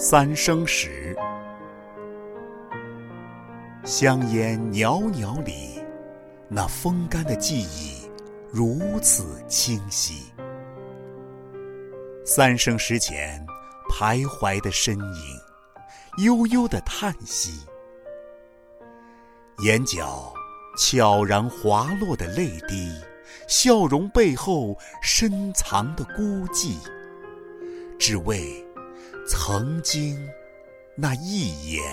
三生石，香烟袅袅里，那风干的记忆如此清晰。三生石前徘徊的身影，悠悠的叹息，眼角悄然滑落的泪滴，笑容背后深藏的孤寂，只为。曾经那一眼，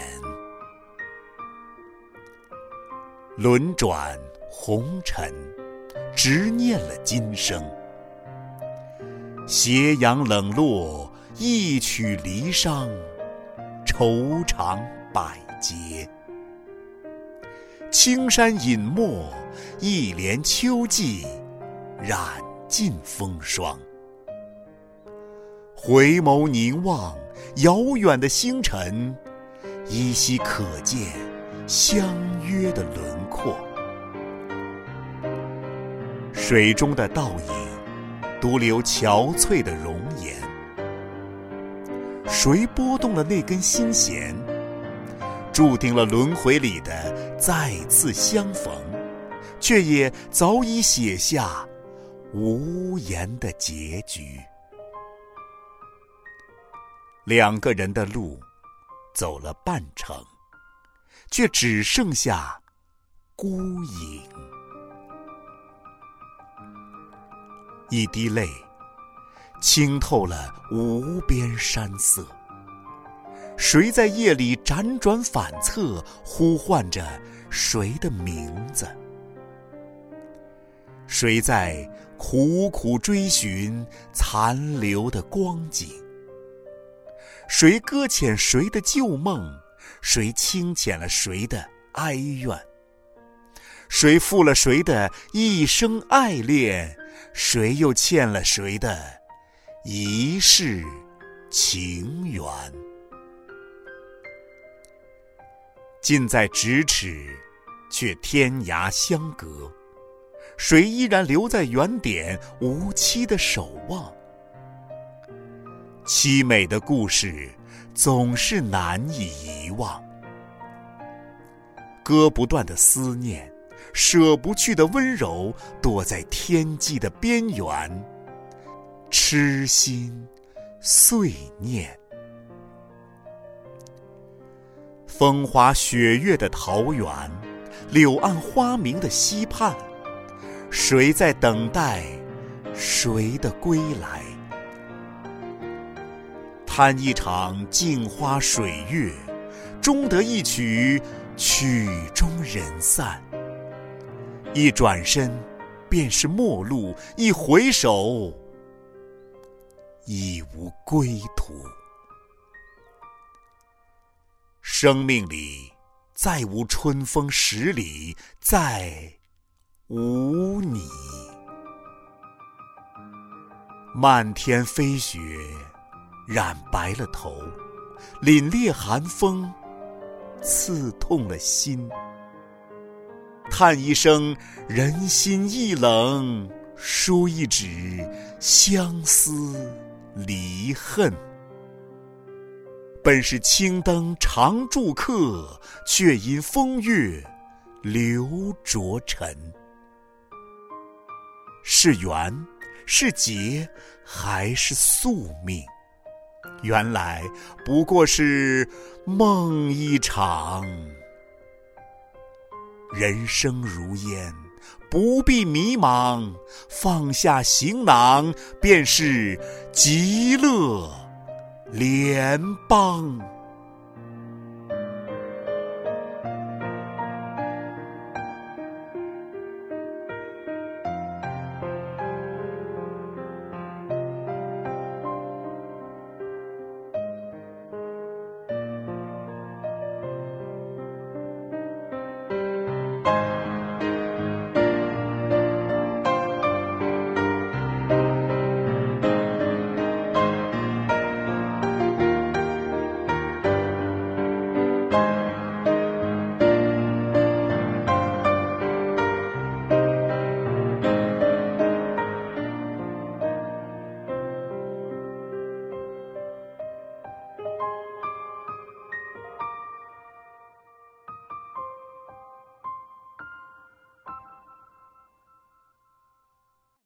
轮转红尘，执念了今生。斜阳冷落，一曲离殇，愁肠百结。青山隐没，一帘秋季，染尽风霜。回眸凝望。遥远的星辰，依稀可见相约的轮廓。水中的倒影，独留憔悴的容颜。谁拨动了那根心弦，注定了轮回里的再次相逢，却也早已写下无言的结局。两个人的路，走了半程，却只剩下孤影。一滴泪，清透了无边山色。谁在夜里辗转反侧，呼唤着谁的名字？谁在苦苦追寻残留的光景？谁搁浅谁的旧梦？谁轻浅了谁的哀怨？谁负了谁的一生爱恋？谁又欠了谁的一世情缘？近在咫尺，却天涯相隔。谁依然留在原点，无期的守望？凄美的故事总是难以遗忘，割不断的思念，舍不去的温柔，躲在天际的边缘，痴心碎念。风花雪月的桃源，柳暗花明的溪畔，谁在等待谁的归来？贪一场镜花水月，终得一曲曲终人散。一转身，便是陌路；一回首，已无归途。生命里再无春风十里，再无你。漫天飞雪。染白了头，凛冽寒风，刺痛了心。叹一声人心易冷，书一纸相思离恨。本是青灯常驻客，却因风月留浊尘。是缘，是劫，还是宿命？原来不过是梦一场，人生如烟，不必迷茫，放下行囊，便是极乐联邦。